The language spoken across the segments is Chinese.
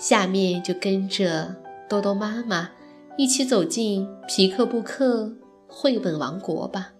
下面就跟着多多妈妈一起走进皮克布克绘本王国吧。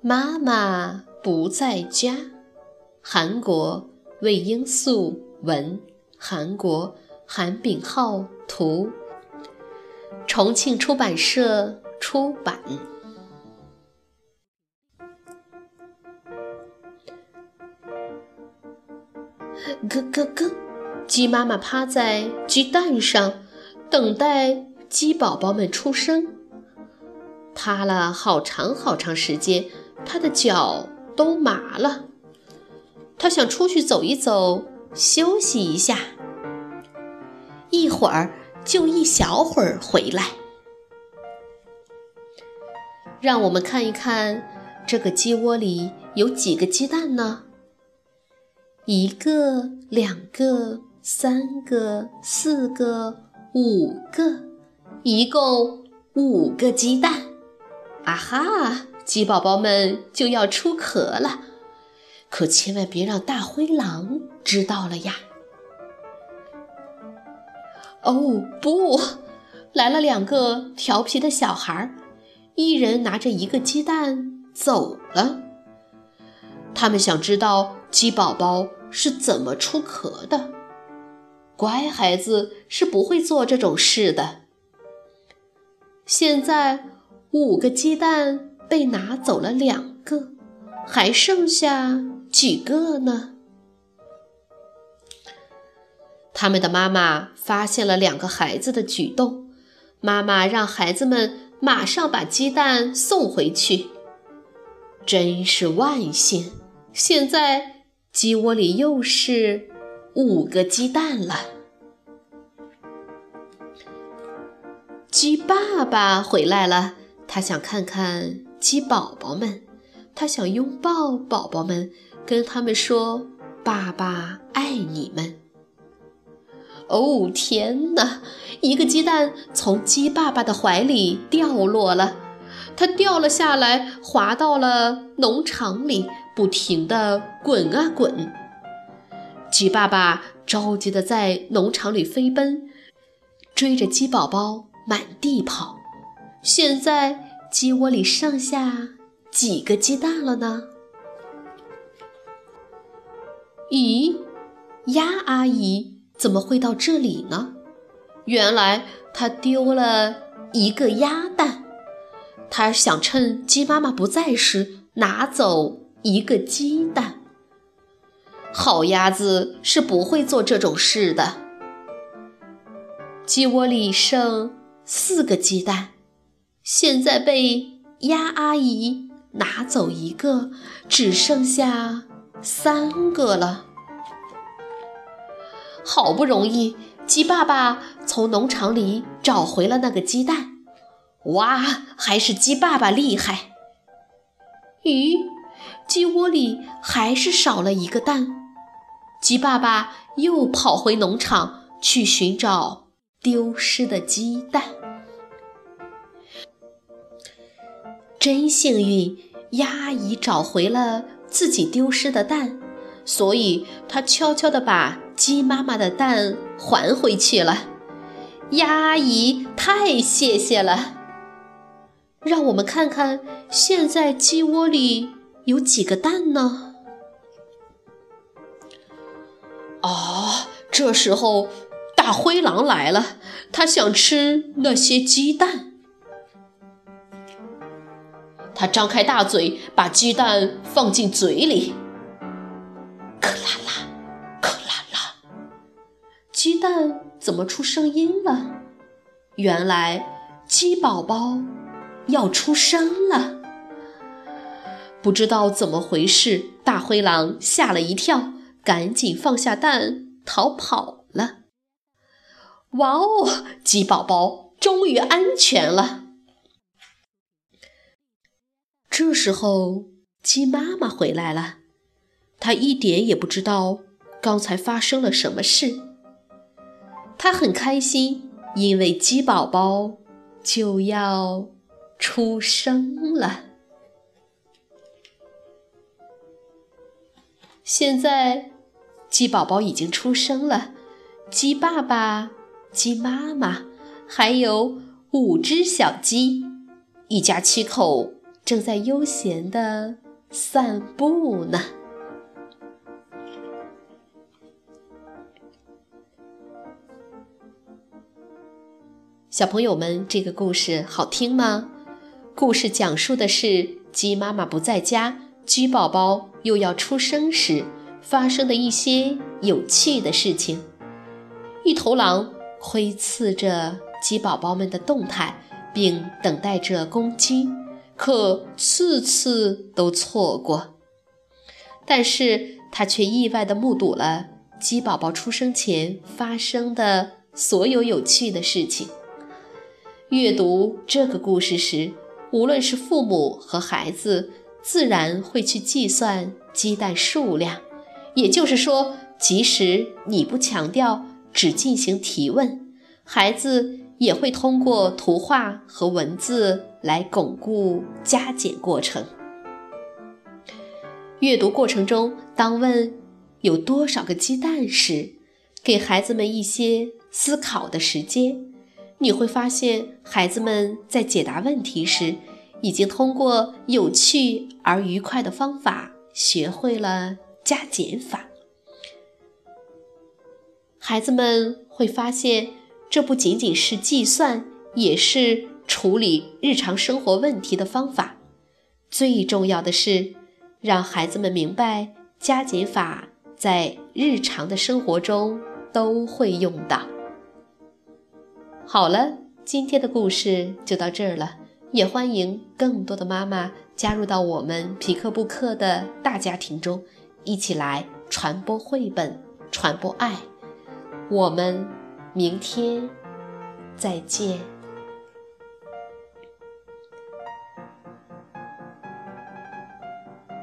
妈妈不在家。韩国魏英素文，韩国韩炳浩图，重庆出版社出版。咯咯咯，鸡妈妈趴在鸡蛋上，等待鸡宝宝们出生。趴了好长好长时间，它的脚都麻了。他想出去走一走，休息一下，一会儿就一小会儿回来。让我们看一看这个鸡窝里有几个鸡蛋呢？一个、两个、三个、四个、五个，一共五个鸡蛋。啊哈，鸡宝宝们就要出壳了。可千万别让大灰狼知道了呀！哦不，来了两个调皮的小孩，一人拿着一个鸡蛋走了。他们想知道鸡宝宝是怎么出壳的。乖孩子是不会做这种事的。现在五个鸡蛋被拿走了两个，还剩下。几个呢？他们的妈妈发现了两个孩子的举动，妈妈让孩子们马上把鸡蛋送回去。真是万幸！现在鸡窝里又是五个鸡蛋了。鸡爸爸回来了，他想看看鸡宝宝们，他想拥抱宝宝们。跟他们说：“爸爸爱你们。”哦，天哪！一个鸡蛋从鸡爸爸的怀里掉落了，它掉了下来，滑到了农场里，不停地滚啊滚。鸡爸爸着急地在农场里飞奔，追着鸡宝宝满地跑。现在鸡窝里剩下几个鸡蛋了呢？咦，鸭阿姨怎么会到这里呢？原来她丢了一个鸭蛋，她想趁鸡妈妈不在时拿走一个鸡蛋。好鸭子是不会做这种事的。鸡窝里剩四个鸡蛋，现在被鸭阿姨拿走一个，只剩下。三个了，好不容易，鸡爸爸从农场里找回了那个鸡蛋。哇，还是鸡爸爸厉害！咦，鸡窝里还是少了一个蛋。鸡爸爸又跑回农场去寻找丢失的鸡蛋。真幸运，鸭阿姨找回了。自己丢失的蛋，所以他悄悄地把鸡妈妈的蛋还回去了。鸭阿姨太谢谢了。让我们看看现在鸡窝里有几个蛋呢？哦，这时候大灰狼来了，他想吃那些鸡蛋。它张开大嘴把鸡蛋放进嘴里。克拉拉克拉拉鸡蛋怎么出声音了？原来鸡宝宝要出生了。不知道怎么回事大灰狼吓了一跳赶紧放下蛋逃跑了。哇哦鸡宝宝终于安全了。这时候，鸡妈妈回来了，她一点也不知道刚才发生了什么事。她很开心，因为鸡宝宝就要出生了。现在，鸡宝宝已经出生了，鸡爸爸、鸡妈妈还有五只小鸡，一家七口正在悠闲的散步呢。小朋友们，这个故事好听吗？故事讲述的是鸡妈妈不在家。鸡宝宝又要出生时发生的一些有趣的事情。一头狼窥伺着鸡宝宝们的动态，并等待着公鸡，可次次都错过。但是他却意外地目睹了鸡宝宝出生前发生的所有有趣的事情。阅读这个故事时，无论是父母和孩子。自然会去计算鸡蛋数量，也就是说，即使你不强调，只进行提问，孩子也会通过图画和文字来巩固加减过程。阅读过程中，当问有多少个鸡蛋时，给孩子们一些思考的时间，你会发现，孩子们在解答问题时。已经通过有趣而愉快的方法学会了加减法。孩子们会发现，这不仅仅是计算，也是处理日常生活问题的方法。最重要的是，让孩子们明白加减法在日常的生活中都会用到。好了，今天的故事就到这儿了。也欢迎更多的妈妈加入到我们皮克布克的大家庭中，一起来传播绘本，传播爱。我们明天再见。